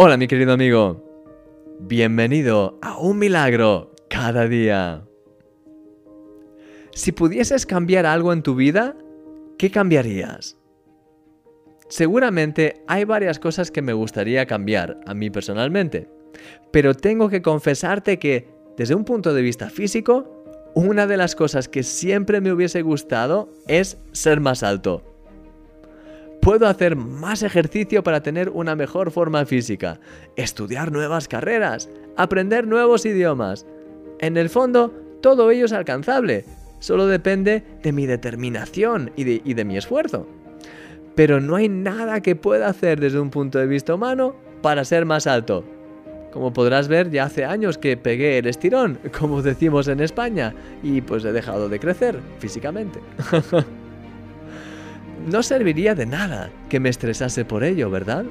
Hola mi querido amigo, bienvenido a un milagro cada día. Si pudieses cambiar algo en tu vida, ¿qué cambiarías? Seguramente hay varias cosas que me gustaría cambiar a mí personalmente, pero tengo que confesarte que, desde un punto de vista físico, una de las cosas que siempre me hubiese gustado es ser más alto puedo hacer más ejercicio para tener una mejor forma física, estudiar nuevas carreras, aprender nuevos idiomas. En el fondo, todo ello es alcanzable, solo depende de mi determinación y de, mi esfuerzo. Pero no hay nada que pueda hacer desde un punto de vista humano para ser más alto. Como podrás ver, ya hace años que pegué el estirón, como decimos en España, y pues he dejado de crecer físicamente. no serviría de nada que me estresase por ello, ¿verdad?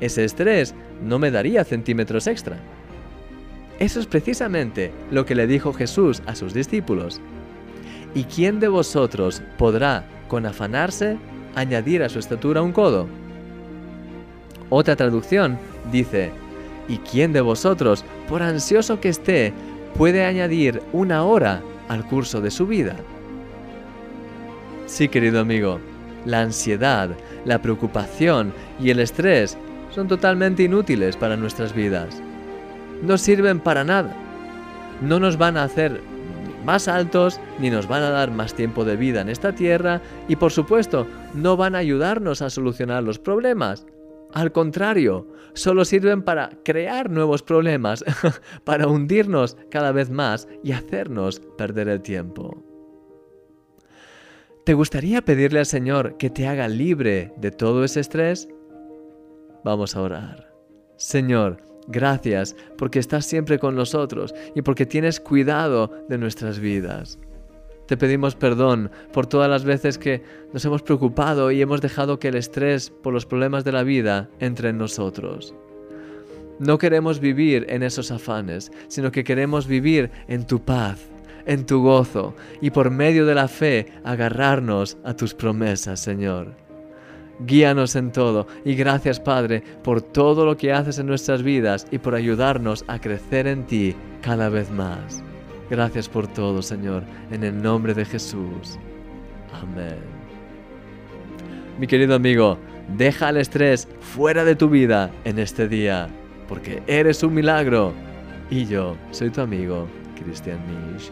Ese estrés no me daría centímetros extra. Eso es precisamente lo que le dijo Jesús a sus discípulos. ¿Y quién de vosotros podrá, con afanarse, añadir a su estatura un codo? Otra traducción dice, ¿y quién de vosotros, por ansioso que esté, puede añadir una hora al curso de su vida? Sí, querido amigo, la ansiedad, la preocupación y el estrés son totalmente inútiles para nuestras vidas. No sirven para nada. No nos van a hacer más altos ni nos van a dar más tiempo de vida en esta tierra y por supuesto no van a ayudarnos a solucionar los problemas. Al contrario, solo sirven para crear nuevos problemas, para hundirnos cada vez más y hacernos perder el tiempo. ¿Te gustaría pedirle al Señor que te haga libre de todo ese estrés? Vamos a orar. Señor, gracias porque estás siempre con nosotros y porque tienes cuidado de nuestras vidas. Te pedimos perdón por todas las veces que nos hemos preocupado y hemos dejado que el estrés por los problemas de la vida entre en nosotros. No queremos vivir en esos afanes, sino que queremos vivir en tu paz, en tu gozo y por medio de la fe agarrarnos a tus promesas, Señor. Guíanos en todo y gracias Padre por todo lo que haces en nuestras vidas y por ayudarnos a crecer en ti cada vez más. Gracias por todo, Señor, en el nombre de Jesús. Amén. Mi querido amigo, deja el estrés fuera de tu vida en este día, porque eres un milagro. Y yo soy tu amigo, Cristian Misch.